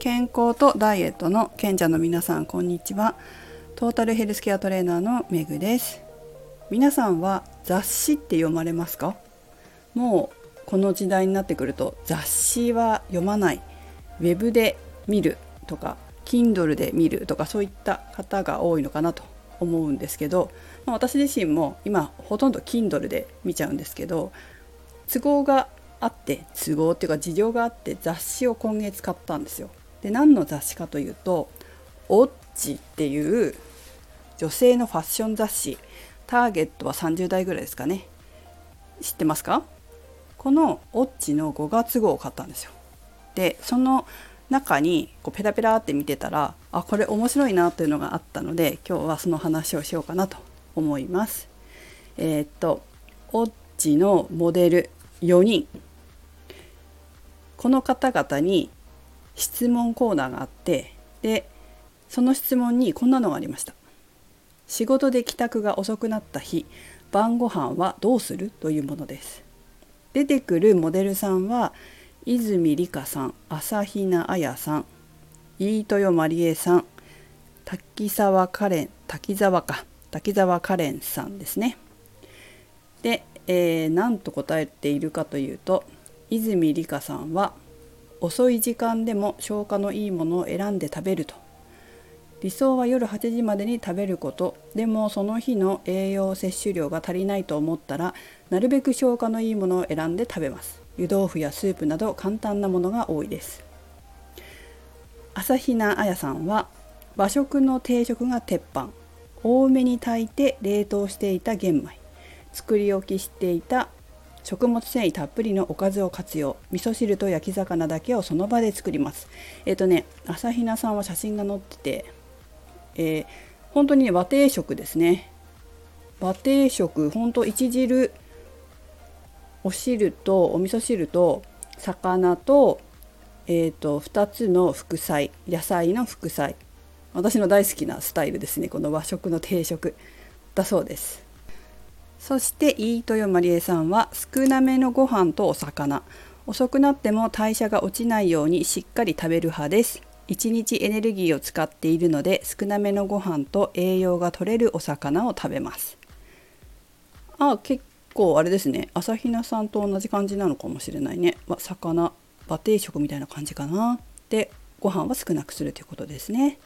健康とダイエットの賢者の皆さんこんにちは。トータルヘルスケアトレーナーのめぐです。皆さんは雑誌って読まれますか？もうこの時代になってくると雑誌は読まない。ウェブで見るとか Kindle で見るとかそういった方が多いのかなと。思うんですけど、まあ、私自身も今ほとんど Kindle で見ちゃうんですけど都合があって都合っていうか事情があって雑誌を今月買ったんですよ。で何の雑誌かというと「オッチ」っていう女性のファッション雑誌ターゲットは30代ぐらいですかね知ってますか？この「オッチ」の5月号を買ったんですよ。でその中にこうペラペラって見てたらあこれ面白いなというのがあったので今日はその話をしようかなと思います。えー、っとオッチのモデル4人この方々に質問コーナーがあってでその質問にこんなのがありました。仕事で帰宅が遅くなった日晩ご飯はどうするというものです。出てくるモデルさんは泉里香さん朝比奈彩さん飯豊まりえさん滝沢カレン滝沢か滝沢カレンさんですね。で、えー、何と答えているかというと泉里香さんは遅い時間でも消化のいいものを選んで食べると。理想は夜8時までに食べること。でもその日の栄養摂取量が足りないと思ったらなるべく消化のいいものを選んで食べます。湯豆腐やスープなど簡単なものが多いです。朝比奈彩さんは和食の定食が鉄板。多めに炊いて冷凍していた玄米。作り置きしていた食物繊維たっぷりのおかずを活用。味噌汁と焼き魚だけをその場で作ります。えっ、ー、とね朝比奈さんは写真が載ってて、えー、本当にね和定食ですね。和定食本当一汁お汁とお味噌汁と魚と,、えーと、2つの副菜野菜の副菜。私の大好きなスタイルですねこの和食の定食。だそうです。そして飯豊まりえさんは少なめのご飯とお魚。遅くなっても代謝が落ちないようにしっかり食べる派です。1日エネルギーを使っているので少なめのご飯と栄養が取れるお魚を食べます。あ結構あれですね。朝比奈さんと同じ感じなのかもしれないね。魚和定食みたいな感じかな。でご飯は少なくするということですね。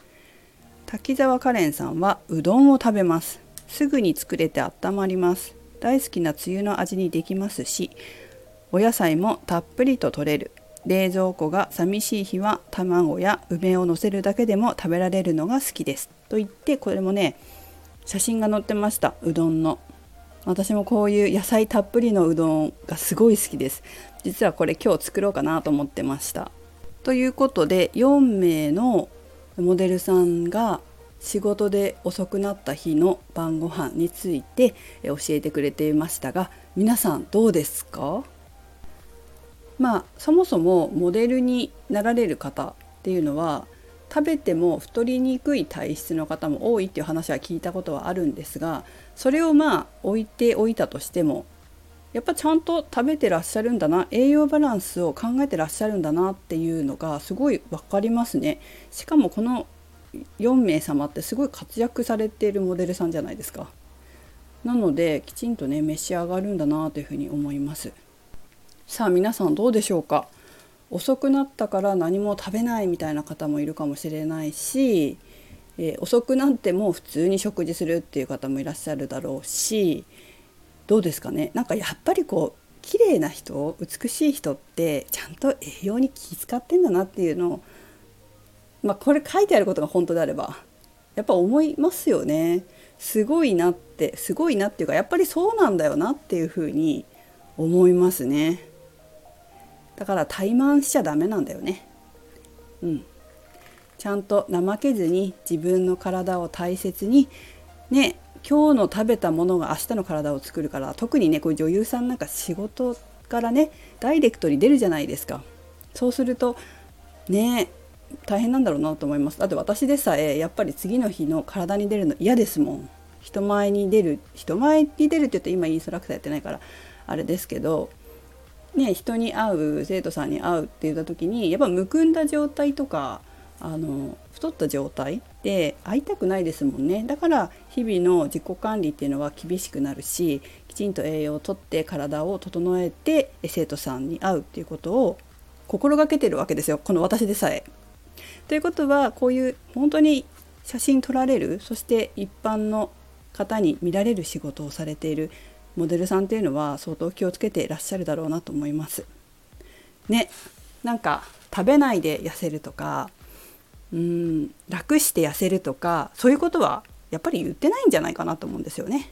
滝沢カレンさんはうどんを食べます。すぐに作れて温まります。大好きなつゆの味にできますしお野菜もたっぷりと取れる。冷蔵庫が寂しい日は卵や梅をのせるだけでも食べられるのが好きです。と言ってこれもね写真が載ってました。うどんの。私もこういう野菜たっぷりのうどんがすごい好きです。実はこれ今日作ろうかなと思ってました。ということで4名のモデルさんが仕事で遅くなった日の晩ご飯について教えてくれていましたが皆さんどうですか？まあそもそもモデルになられる方っていうのは食べても太りにくい体質の方も多いっていう話は聞いたことはあるんですがそれをまあ置いておいたとしてもやっぱちゃんと食べてらっしゃるんだな栄養バランスを考えてらっしゃるんだなっていうのがすごい分かりますね。しかもこの4名様ってすごい活躍されているモデルさんじゃないですか。なのできちんとね召し上がるんだなというふうに思います。さあ皆さんどうでしょうか遅くなったから何も食べないみたいな方もいるかもしれないし、えー、遅くなっても普通に食事するっていう方もいらっしゃるだろうしどうですかねなんかやっぱりこう綺麗な人美しい人ってちゃんと栄養に気遣ってんだなっていうのをまあ、これ書いてあることが本当であればやっぱ思いますよね。すごいなってすごいなっていうかやっぱりそうなんだよなっていうふうに思いますね。だから怠慢しちゃダメなんだよね。うん。ちゃんと怠けずに自分の体を大切にね今日の食べたものが明日の体を作るから特にねこういう女優さんなんか仕事からねダイレクトに出るじゃないですか。そうするとね大変なんだろうなと思います。だって私でさえやっぱり次の日の体に出るの嫌ですもん。人前に出る人前に出るって言って今インストラクターやってないからあれですけどね、人に会う生徒さんに会うって言った時にやっぱむくんだ状態とかあの太った状態で会いたくないですもんね。だから日々の自己管理っていうのは厳しくなるしきちんと栄養をとって体を整えて生徒さんに会うっていうことを心がけてるわけですよ。この私でさえ。ということはこういう本当に写真撮られるそして一般の方に見られる仕事をされているモデルさんっていうのは相当気をつけていらっしゃるだろうなと思います。ねなんか食べないで痩せるとかうん楽して痩せるとかそういうことはやっぱり言ってないんじゃないかなと思うんですよね。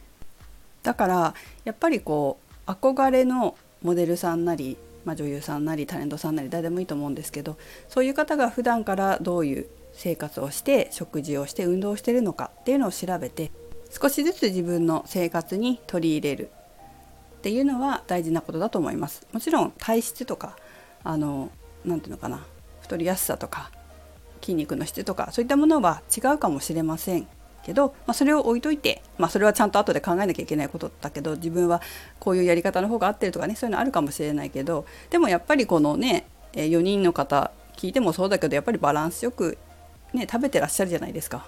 だからやっぱりこう憧れのモデルさんなり、まあ、女優さんなりタレントさんなり誰でもいいと思うんですけどそういう方が普段からどういう生活をして食事をして運動をしてるのかっていうのを調べて少しずつ自分の生活に取り入れるっていうのは大事なことだと思います。もちろん体質とかあの何て言うのかな太りやすさとか筋肉の質とかそういったものは違うかもしれませんけど、まあ、それを置いといて、まあ、それはちゃんと後で考えなきゃいけないことだけど自分はこういうやり方の方が合ってるとかねそういうのあるかもしれないけどでもやっぱりこのね4人の方聞いてもそうだけどやっぱりバランスよく、ね、食べてらっしゃるじゃないですか。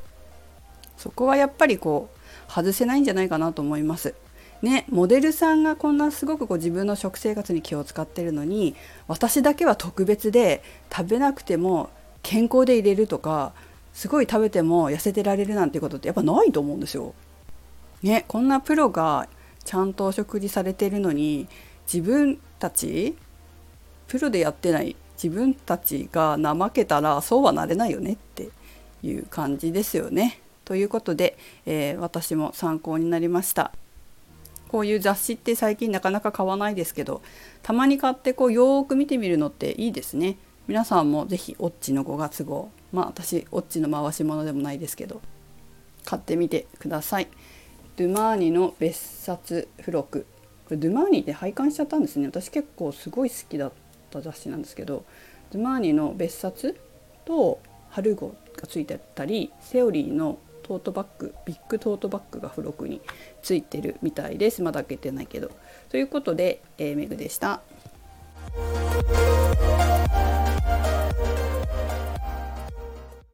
そこはやっぱりこう外せないんじゃないかなと思います。ね、モデルさんがこんなすごくこう自分の食生活に気を使ってるのに私だけは特別で食べなくても健康で入れるとかすごい食べても痩せてられるなんていうことってやっぱないと思うんですよ。ね、こんなプロがちゃんとお食事されてるのに自分たちプロでやってない自分たちが怠けたらそうはなれないよねっていう感じですよね。ということで、えー、私も参考になりました。こういう雑誌って最近なかなか買わないですけどたまに買ってこうよーく見てみるのっていいですね。皆さんも是非オッチの5月号まあ私オッチの回し物でもないですけど買ってみてください。ドゥマーニの別冊付録これドゥマーニで拝観しちゃったんですね私結構すごい好きだった雑誌なんですけどドゥマーニの別冊と春号がついてたりセオリーのトートバッグビッグトートバッグが付録についてるみたいですまだ開けてないけどということで、えー、メグでした。